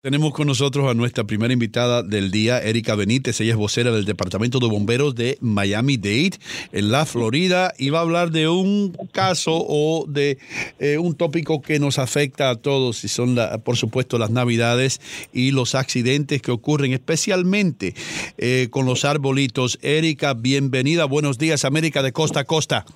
Tenemos con nosotros a nuestra primera invitada del día, Erika Benítez. Ella es vocera del Departamento de Bomberos de Miami-Dade, en la Florida, y va a hablar de un caso o de eh, un tópico que nos afecta a todos, y son, por supuesto, las Navidades y los accidentes que ocurren, especialmente eh, con los arbolitos. Erika, bienvenida. Buenos días, América de Costa a Costa.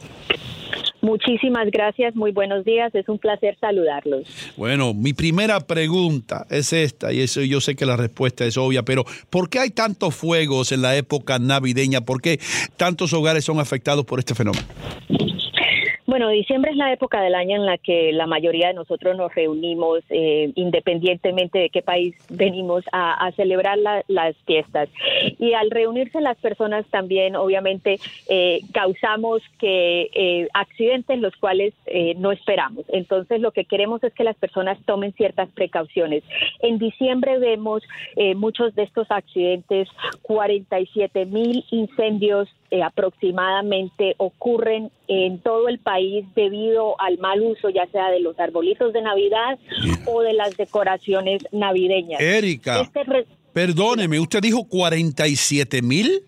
Muchísimas gracias, muy buenos días, es un placer saludarlos. Bueno, mi primera pregunta es esta, y eso yo sé que la respuesta es obvia, pero ¿por qué hay tantos fuegos en la época navideña? ¿Por qué tantos hogares son afectados por este fenómeno? Bueno, diciembre es la época del año en la que la mayoría de nosotros nos reunimos, eh, independientemente de qué país venimos, a, celebrar las fiestas. Y al reunirse las personas también, obviamente, eh, causamos que eh, accidentes los cuales no esperamos. Entonces, lo que queremos es que las personas tomen ciertas precauciones. En diciembre vemos muchos de estos accidentes, 47 mil incendios aproximadamente ocurren en todo el país debido al mal uso, ya sea de los arbolitos de Navidad o de las decoraciones navideñas. Erika, este perdóneme, ¿usted dijo 47 mil?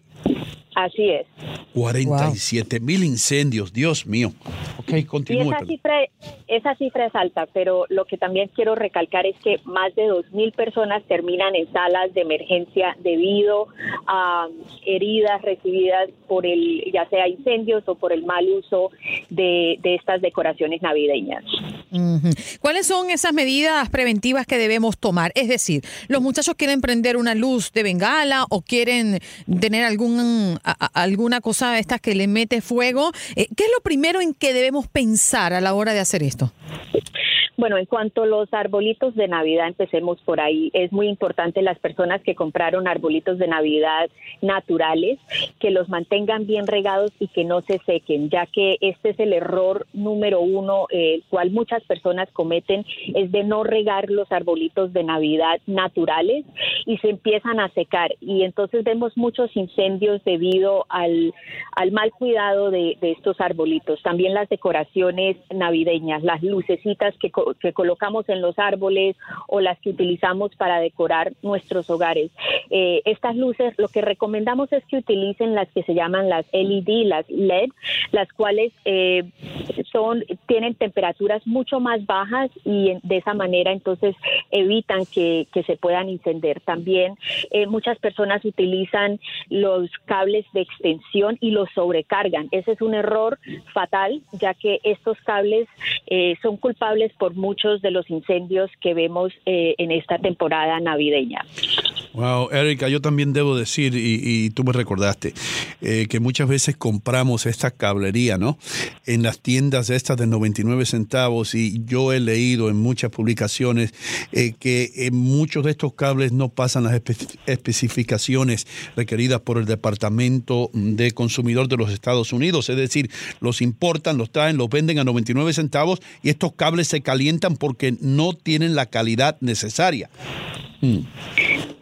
Así es. 47 mil incendios, Dios mío. Ok, continúe. esa cifra, esa cifra es alta, pero lo que también quiero recalcar es que más de 2 mil personas terminan en salas de emergencia debido a heridas recibidas por el, ya sea incendios o por el mal uso de, de estas decoraciones navideñas. ¿Cuáles son esas medidas preventivas que debemos tomar? Es decir, los muchachos quieren prender una luz de bengala o quieren tener algún alguna cosa de estas que le mete fuego. Eh, ¿Qué es lo primero en que debemos pensar a la hora de hacer esto? Bueno, en cuanto a los arbolitos de Navidad, empecemos por ahí. Es muy importante las personas que compraron arbolitos de Navidad naturales, que los mantengan bien regados y que no se sequen, ya que este es el error número uno, el cual muchas personas cometen, es de no regar los arbolitos de Navidad naturales y se empiezan a secar. Y entonces vemos muchos incendios debido al, al mal cuidado de, de estos arbolitos. También las decoraciones navideñas, las lucecitas que que colocamos en los árboles o las que utilizamos para decorar nuestros hogares. Eh, estas luces, lo que recomendamos es que utilicen las que se llaman las LED, las LED, las cuales eh, son tienen temperaturas mucho más bajas y de esa manera entonces evitan que, se puedan encender. También eh, muchas personas utilizan los cables de extensión y los sobrecargan. Ese es un error fatal, ya que estos cables son culpables por muchos de los incendios que vemos eh, en esta temporada navideña. Wow, Erika, yo también debo decir, y, tú me recordaste, eh, que muchas veces compramos esta cablería, ¿no? En las tiendas estas de 99 centavos, y yo he leído en muchas publicaciones eh, que muchos de estos cables no pasan las especificaciones requeridas por el Departamento de Consumidor de los Estados Unidos, es decir, los importan, los traen, los venden a 99 centavos y estos cables se calientan porque no tienen la calidad necesaria. Mm.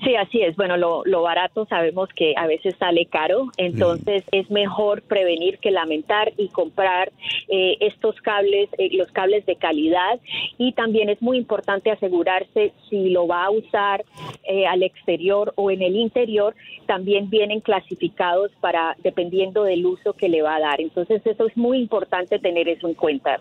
Sí, así es. Bueno, lo, barato sabemos que a veces sale caro, entonces es mejor prevenir que lamentar y comprar eh, estos cables, eh, los cables de calidad y también es muy importante asegurarse si lo va a usar eh, al exterior o en el interior, también vienen clasificados para dependiendo del uso que le va a dar. Entonces eso es muy importante tener eso en cuenta.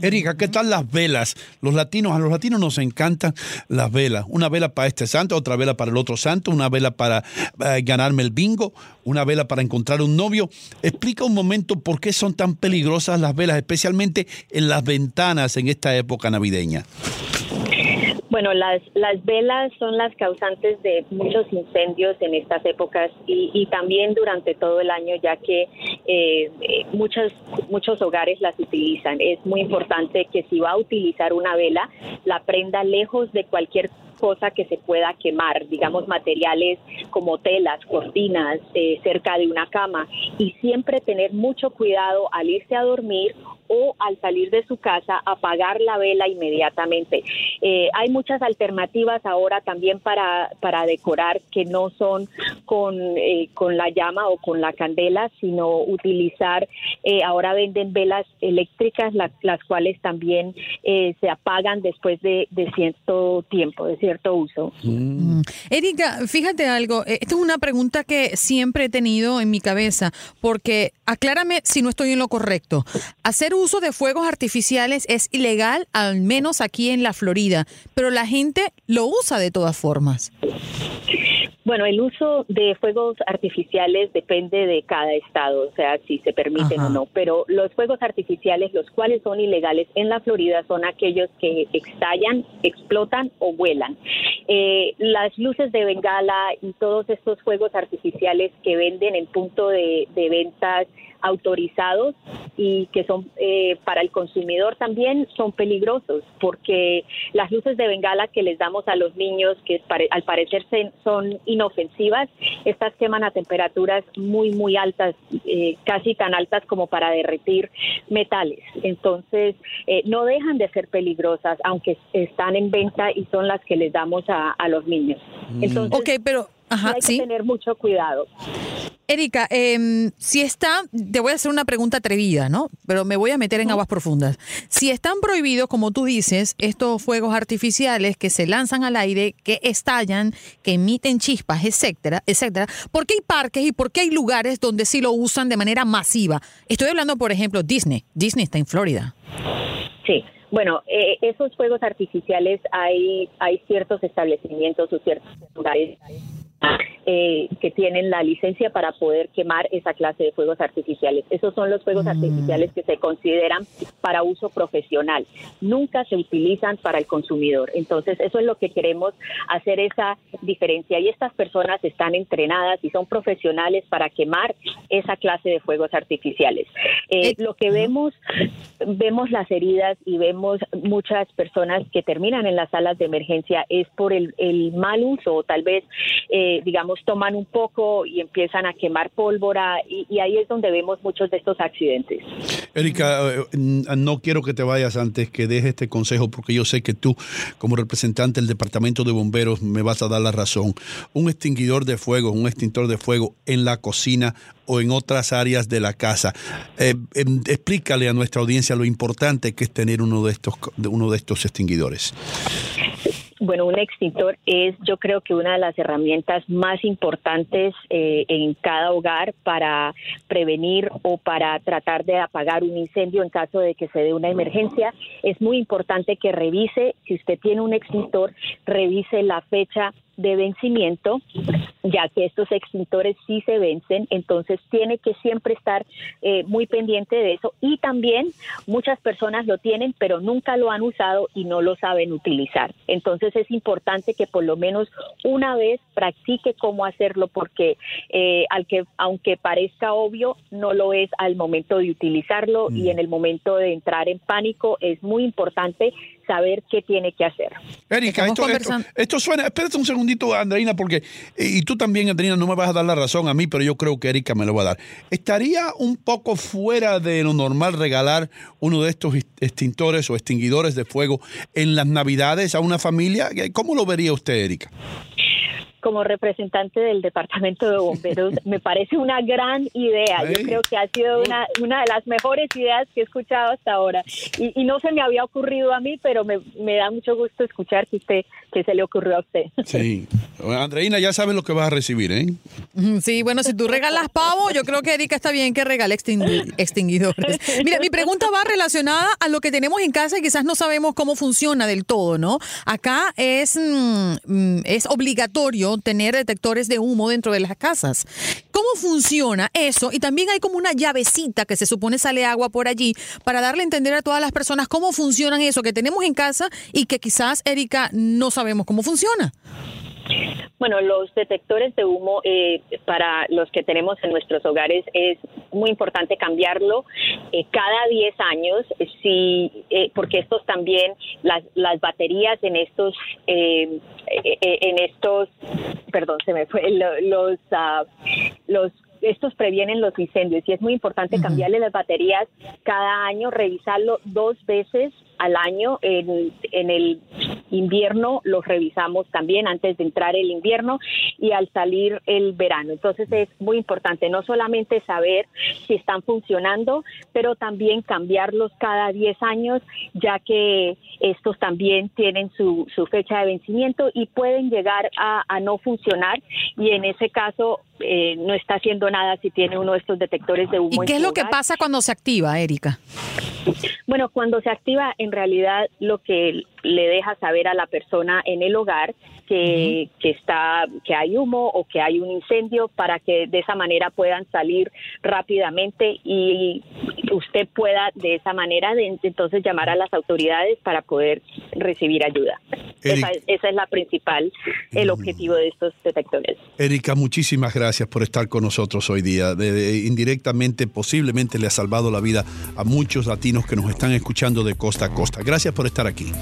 Erika, ¿qué tal las velas? Los latinos, a los latinos nos encantan las velas. Una vela para este otra vela para el otro santo, una vela para eh, ganarme el bingo, una vela para encontrar un novio. Explica un momento por qué son tan peligrosas las velas, especialmente en las ventanas en esta época navideña. Bueno, las, las velas son las causantes de muchos incendios en estas épocas y, también durante todo el año, ya que eh, muchos, muchos hogares las utilizan. Es muy importante que si va a utilizar una vela, la prenda lejos de cualquier cosa que se pueda quemar, digamos materiales como telas, cortinas, eh, cerca de una cama y siempre tener mucho cuidado al irse a dormir o al salir de su casa apagar la vela inmediatamente. Eh, hay muchas alternativas ahora también para, para decorar que no son con, eh, con la llama o con la candela, sino utilizar, eh, ahora venden velas eléctricas, las cuales también se apagan después de, cierto tiempo, de cierto uso. Mm. Erika, fíjate algo, esta es una pregunta que siempre he tenido en mi cabeza, porque aclárame si no estoy en lo correcto. Hacer uso de fuegos artificiales es ilegal, al menos aquí en la Florida, pero la gente lo usa de todas formas. Bueno, el uso de fuegos artificiales depende de cada estado, o sea, si se permiten o no, pero los fuegos artificiales, los cuales son ilegales en la Florida, son aquellos que estallan, explotan o vuelan. Eh, las luces de bengala y todos estos fuegos artificiales que venden en punto de, de ventas autorizados y que son eh, para el consumidor también son peligrosos porque las luces de bengala que les damos a los niños que al parecer son inofensivas estas queman a temperaturas muy muy altas eh, casi tan altas como para derretir metales. Entonces eh, no dejan de ser peligrosas aunque están en venta y son las que les damos a, los niños. Mm. entonces okay, pero hay que tener mucho cuidado Erika, em, si está, te voy a hacer una pregunta atrevida, ¿no? Pero me voy a meter en aguas profundas. Si están prohibidos, como tú dices, estos fuegos artificiales que se lanzan al aire, que estallan, que emiten chispas, etcétera, etcétera, ¿por qué hay parques y por qué hay lugares donde sí lo usan de manera masiva? Estoy hablando, por ejemplo, Disney. Disney está en Florida. Sí. Bueno, eh, esos fuegos artificiales hay, hay ciertos establecimientos o ciertos lugares eh, que tienen la licencia para poder quemar esa clase de fuegos artificiales. Esos son los fuegos mm. artificiales que se consideran para uso profesional. Nunca se utilizan para el consumidor. Entonces, eso es lo que queremos hacer esa diferencia. Y estas personas están entrenadas y son profesionales para quemar esa clase de fuegos artificiales. Eh, eh, lo que vemos, vemos las heridas y vemos muchas personas que terminan en las salas de emergencia es por el, mal uso o tal vez, digamos, toman un poco y empiezan a quemar pólvora y, ahí es donde vemos muchos de estos accidentes. Erika, eh, no quiero que te vayas antes que deje este consejo porque yo sé que tú como representante del Departamento de Bomberos me vas a dar la razón. Un extinguidor de fuego, un extintor de fuego en la cocina o en otras áreas de la casa. Eh, em, explícale a nuestra audiencia lo importante que es tener uno de estos, uno de estos extinguidores. Bueno, un extintor es yo creo que una de las herramientas más importantes eh, en cada hogar para prevenir o para tratar de apagar un incendio en caso de que se dé una emergencia. Es muy importante que revise, si usted tiene un extintor, revise la fecha de vencimiento, ya que estos extintores sí se vencen, entonces tiene que siempre estar eh, muy pendiente de eso y también muchas personas lo tienen pero nunca lo han usado y no lo saben utilizar. Entonces es importante que por lo menos una vez practique cómo hacerlo porque eh, al que aunque parezca obvio no lo es al momento de utilizarlo y mm. en el momento de entrar en pánico es muy importante saber qué tiene que hacer. Erika, esto, suena, espérate un segundito, Andreina, porque, eh, y tú también, Andreina, no me vas a dar la razón a mí, pero yo creo que Erika me lo va a dar. ¿Estaría un poco fuera de lo normal regalar uno de estos extintores o extinguidores de fuego en las navidades a una familia? ¿Cómo lo vería usted, Erika? Como representante del Departamento de Bomberos, me parece una gran idea. Yo creo que ha sido una, una de las mejores ideas que he escuchado hasta ahora. Y, y no se me había ocurrido a mí, pero me, me, da mucho gusto escuchar que, usted, que se le ocurrió a usted. Sí. Andreina, ya sabes lo que vas a recibir, ¿eh? Sí, bueno, si tú regalas pavo, yo creo que Erika está bien que regale extinguidores. Mira, mi pregunta va relacionada a lo que tenemos en casa y quizás no sabemos cómo funciona del todo, ¿no? Acá es, mm, mm, es obligatorio tener detectores de humo dentro de las casas. ¿Cómo funciona eso? Y también hay como una llavecita que se supone sale agua por allí para darle a entender a todas las personas cómo funcionan eso que tenemos en casa y que quizás, Erika, no sabemos cómo funciona. Bueno, los detectores de humo eh, para los que tenemos en nuestros hogares es muy importante cambiarlo eh, cada 10 años, si, eh, porque estos también, las, las baterías en estos, en estos, perdón, se me fue, los, uh, los estos previenen los incendios y es muy importante cambiarle las baterías cada año, revisarlo dos veces al año. En, en, el invierno los revisamos también antes de entrar el invierno y al salir el verano. Entonces es muy importante no solamente saber si están funcionando, pero también cambiarlos cada 10 años, ya que estos también tienen su, su fecha de vencimiento y pueden llegar a, a no funcionar y en ese caso eh, no está haciendo nada si tiene uno de estos detectores de humo. ¿Y qué es lo que pasa cuando se activa, Erika? Bueno, cuando se activa, en realidad lo que le deja saber a la persona en el hogar que, que, está que hay humo o que hay un incendio para que de esa manera puedan salir rápidamente y usted pueda de esa manera de, entonces llamar a las autoridades para poder recibir ayuda. Esa, esa, es la principal, el objetivo de estos detectores. Erika, muchísimas gracias por estar con nosotros hoy día. Indirectamente, posiblemente le ha salvado la vida a muchos latinos que nos están escuchando de costa a costa. Gracias por estar aquí.